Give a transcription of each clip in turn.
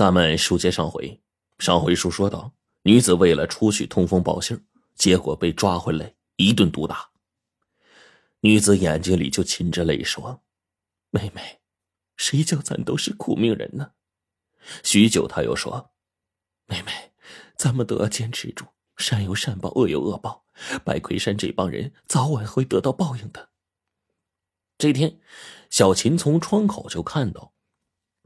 咱们书接上回，上回书说到，女子为了出去通风报信结果被抓回来一顿毒打。女子眼睛里就噙着泪说：“妹妹，谁叫咱都是苦命人呢？”许久，他又说：“妹妹，咱们都要坚持住，善有善报，恶有恶报，白魁山这帮人早晚会得到报应的。”这天，小琴从窗口就看到，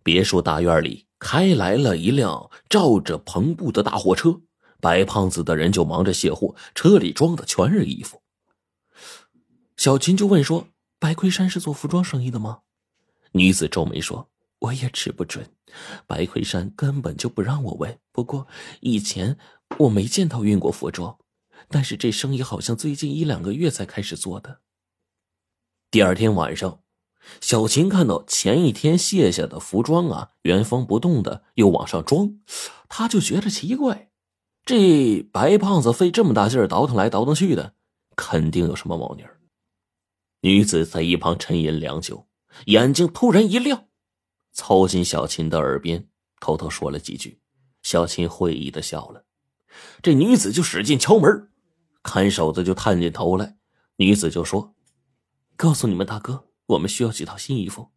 别墅大院里开来了一辆罩着篷布的大货车，白胖子的人就忙着卸货，车里装的全是衣服。小琴就问说：“白魁山是做服装生意的吗？”女子皱眉说：“我也吃不准，白魁山根本就不让我问。不过以前我没见到运过服装，但是这生意好像最近一两个月才开始做的。”第二天晚上，小琴看到前一天卸下的服装啊，原封不动的又往上装，她就觉得奇怪，这白胖子费这么大劲儿倒腾来倒腾去的，肯定有什么猫腻儿。女子在一旁沉吟良久，眼睛突然一亮，凑近小琴的耳边偷偷说了几句。小琴会意的笑了，这女子就使劲敲门，看守的就探进头来，女子就说。告诉你们大哥，我们需要几套新衣服。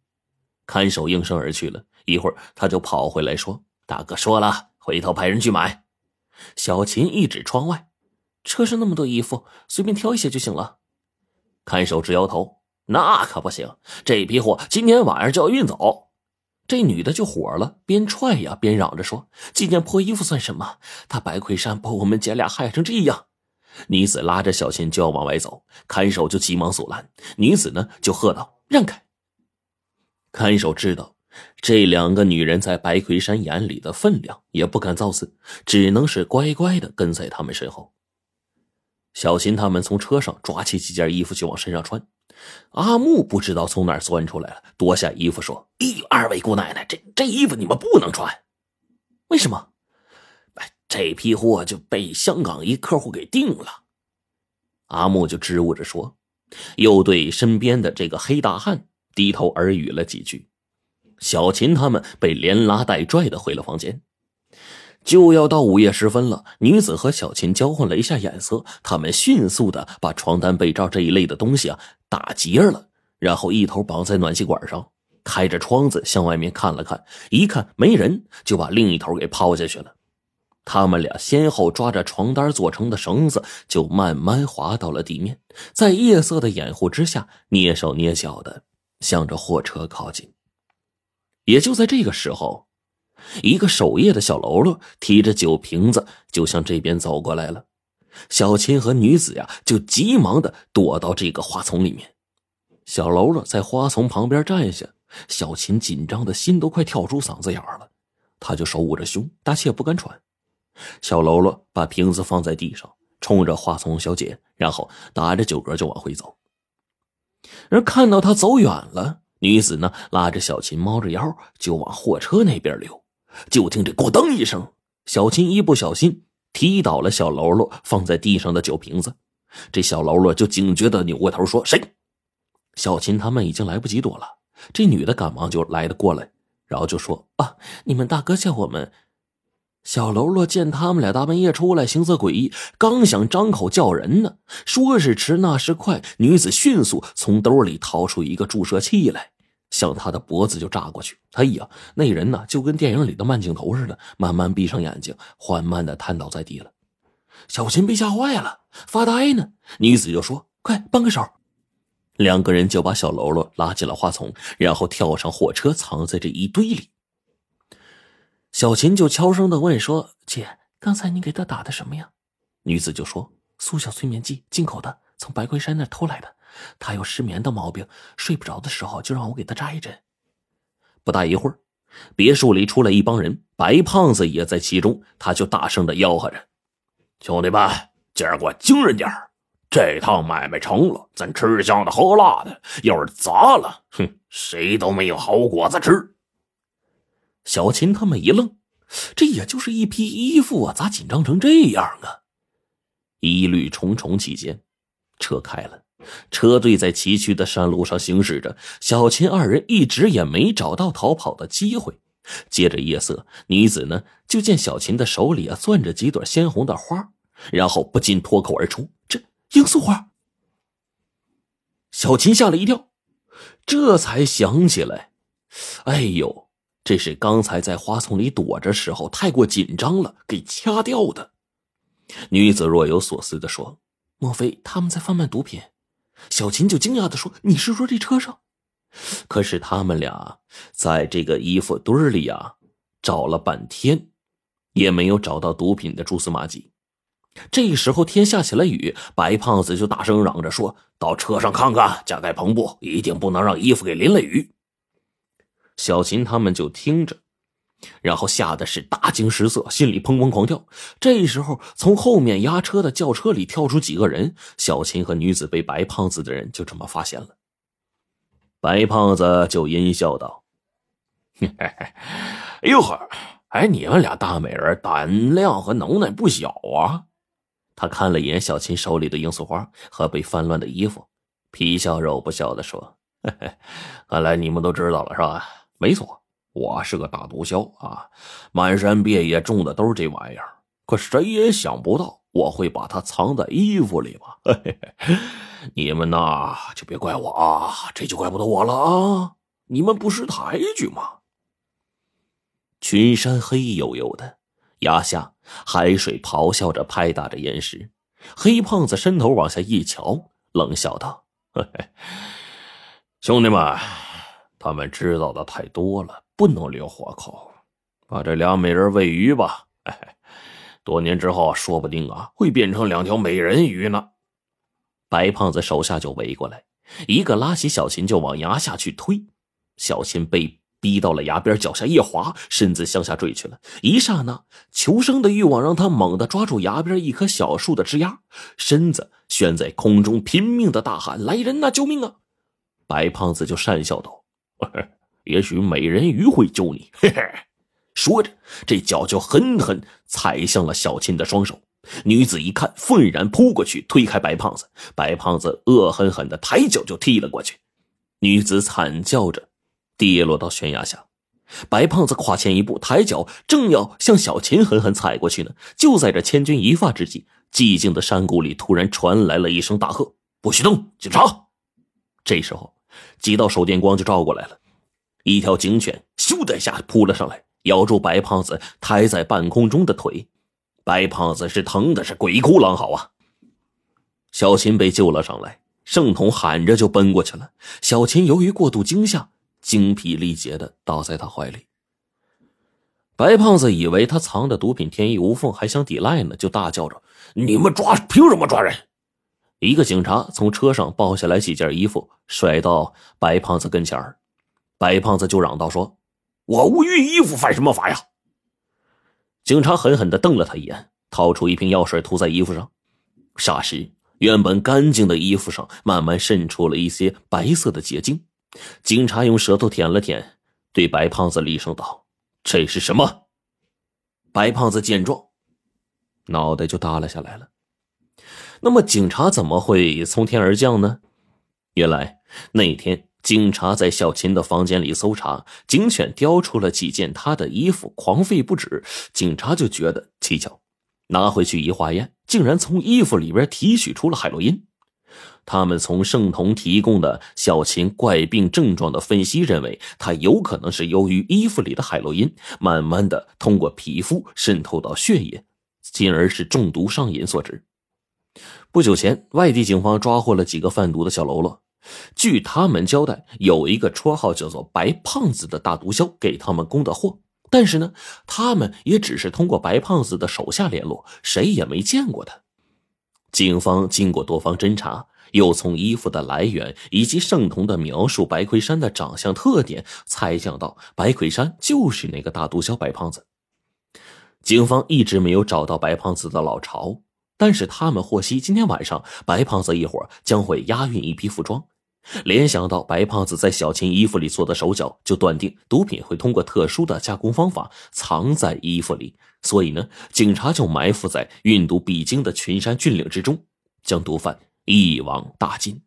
看守应声而去了一会儿，他就跑回来说：“大哥说了，回头派人去买。”小琴一指窗外，车上那么多衣服，随便挑一些就行了。看守直摇头：“那可不行，这批货今天晚上就要运走。”这女的就火了，边踹呀边嚷着说：“几件破衣服算什么？他白魁山把我们姐俩害成这样。”女子拉着小琴就要往外走，看守就急忙阻拦。女子呢就喝道：“让开！”看守知道这两个女人在白魁山眼里的分量，也不敢造次，只能是乖乖的跟在他们身后。小琴他们从车上抓起几件衣服就往身上穿。阿木不知道从哪钻出来了，夺下衣服说：“咦，二位姑奶奶，这这衣服你们不能穿，为什么？”这批货就被香港一客户给订了，阿木就支吾着说，又对身边的这个黑大汉低头耳语了几句。小琴他们被连拉带拽的回了房间。就要到午夜时分了，女子和小琴交换了一下眼色，他们迅速的把床单、被罩这一类的东西啊打结了，然后一头绑在暖气管上，开着窗子向外面看了看，一看没人，就把另一头给抛下去了。他们俩先后抓着床单做成的绳子，就慢慢滑到了地面，在夜色的掩护之下，蹑手蹑脚的向着货车靠近。也就在这个时候，一个守夜的小喽啰提着酒瓶子就向这边走过来了。小琴和女子呀，就急忙的躲到这个花丛里面。小喽啰在花丛旁边站下，小琴紧张的心都快跳出嗓子眼了，他就手捂着胸，大气也不敢喘。小喽啰把瓶子放在地上，冲着花丛小姐，然后打着酒嗝就往回走。而看到他走远了，女子呢拉着小琴，猫着腰就往货车那边溜。就听这“咕噔”一声，小琴一不小心踢倒了小喽啰放在地上的酒瓶子。这小喽啰就警觉的扭过头说：“谁？”小琴他们已经来不及躲了。这女的赶忙就来的过来，然后就说：“啊，你们大哥叫我们。”小喽啰见他们俩大半夜出来，行色诡异，刚想张口叫人呢，说时迟，那时快，女子迅速从兜里掏出一个注射器来，向他的脖子就扎过去。哎呀，那人呢，就跟电影里的慢镜头似的，慢慢闭上眼睛，缓慢的瘫倒在地了。小琴被吓坏了，发呆呢。女子就说：“快帮个手。”两个人就把小喽啰拉进了花丛，然后跳上货车，藏在这一堆里。小琴就悄声的问说：“姐，刚才你给他打的什么呀？”女子就说：“速效催眠剂，进口的，从白龟山那偷来的。他有失眠的毛病，睡不着的时候就让我给他扎一针。”不大一会儿，别墅里出来一帮人，白胖子也在其中，他就大声的吆喝着：“兄弟们，今儿我精神点这趟买卖成了，咱吃香的喝辣的；要是砸了，哼，谁都没有好果子吃。”小琴他们一愣，这也就是一批衣服啊，咋紧张成这样啊？疑虑重重期间，车开了，车队在崎岖的山路上行驶着。小琴二人一直也没找到逃跑的机会，接着夜色，女子呢就见小琴的手里啊攥着几朵鲜红的花，然后不禁脱口而出：“这罂粟花。”小琴吓了一跳，这才想起来，哎呦，这是刚才在花丛里躲着时候太过紧张了，给掐掉的。女子若有所思的说：“莫非他们在贩卖毒品？”小琴就惊讶的说：“你是说这车上？”可是他们俩在这个衣服堆里啊，找了半天，也没有找到毒品的蛛丝马迹。这时候天下起了雨，白胖子就大声嚷着说：“到车上看看，加盖篷布，一定不能让衣服给淋了雨。”小琴他们就听着，然后吓得是大惊失色，心里砰砰狂跳。这时候，从后面押车的轿车里跳出几个人，小琴和女子被白胖子的人就这么发现了。白胖子就阴笑道：“哎呦呵，哎，你们俩大美人胆量和能耐不小啊！”他看了一眼小琴手里的罂粟花和被翻乱的衣服，皮笑肉不笑的说：“看来你们都知道了是吧？没错，我是个大毒枭啊，满山遍野种的都是这玩意儿。可谁也想不到我会把它藏在衣服里吧？你们呐，就别怪我啊，这就怪不得我了啊！你们不识抬举吗？”群山黑黝黝的。崖下，海水咆哮着拍打着岩石。黑胖子伸头往下一瞧，冷笑道：“兄弟们，他们知道的太多了，不能留活口。把这俩美人喂鱼吧，多年之后，说不定啊，会变成两条美人鱼呢。”白胖子手下就围过来，一个拉起小琴就往崖下去推。小琴被。逼到了崖边，脚下一滑，身子向下坠去了。一刹那，求生的欲望让他猛地抓住崖边一棵小树的枝丫，身子悬在空中，拼命的大喊：“来人呐，救命啊！”白胖子就讪笑道：“ 也许美人鱼会救你。”嘿嘿，说着，这脚就狠狠踩向了小琴的双手。女子一看，愤然扑过去，推开白胖子。白胖子恶狠狠的抬脚就踢了过去。女子惨叫着。跌落到悬崖下，白胖子跨前一步，抬脚正要向小琴狠狠踩过去呢。就在这千钧一发之际，寂静的山谷里突然传来了一声大喝：“不许动！警察！”这时候，几道手电光就照过来了，一条警犬咻的一下扑了上来，咬住白胖子抬在半空中的腿。白胖子是疼的是鬼哭狼嚎啊！小琴被救了上来，盛统喊着就奔过去了。小琴由于过度惊吓。精疲力竭的倒在他怀里。白胖子以为他藏的毒品天衣无缝，还想抵赖呢，就大叫着：“你们抓凭什么抓人？”一个警察从车上抱下来几件衣服，甩到白胖子跟前儿。白胖子就嚷道：“说，我无余衣服犯什么法呀？”警察狠狠的瞪了他一眼，掏出一瓶药水涂在衣服上。霎时，原本干净的衣服上慢慢渗出了一些白色的结晶。警察用舌头舔了舔，对白胖子厉声道：“这是什么？”白胖子见状，脑袋就耷拉下来了。那么，警察怎么会从天而降呢？原来那天，警察在小琴的房间里搜查，警犬叼出了几件她的衣服，狂吠不止。警察就觉得蹊跷，拿回去一化验，竟然从衣服里边提取出了海洛因。他们从圣童提供的小琴怪病症状的分析认为，他有可能是由于衣服里的海洛因慢慢的通过皮肤渗透到血液，进而是中毒上瘾所致。不久前，外地警方抓获了几个贩毒的小喽啰，据他们交代，有一个绰号叫做“白胖子”的大毒枭给他们供的货，但是呢，他们也只是通过白胖子的手下联络，谁也没见过他。警方经过多方侦查。又从衣服的来源以及盛彤的描述白魁山的长相特点，猜想到白魁山就是那个大毒枭白胖子。警方一直没有找到白胖子的老巢，但是他们获悉今天晚上白胖子一伙将会押运一批服装，联想到白胖子在小琴衣服里做的手脚，就断定毒品会通过特殊的加工方法藏在衣服里，所以呢，警察就埋伏在运毒必经的群山峻岭之中，将毒贩。一网打尽，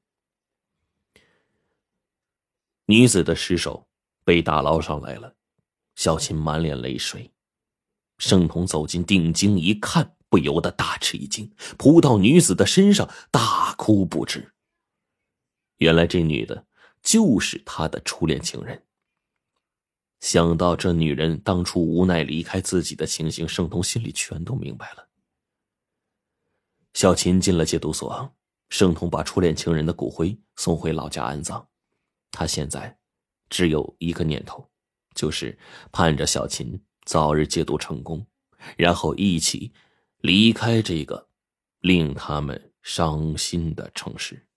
女子的尸首被打捞上来了。小琴满脸泪水。盛彤走进定睛一看，不由得大吃一惊，扑到女子的身上，大哭不止。原来这女的就是他的初恋情人。想到这女人当初无奈离开自己的情形，盛通心里全都明白了。小琴进了戒毒所，盛通把初恋情人的骨灰送回老家安葬。他现在只有一个念头，就是盼着小琴早日戒毒成功，然后一起离开这个令他们伤心的城市。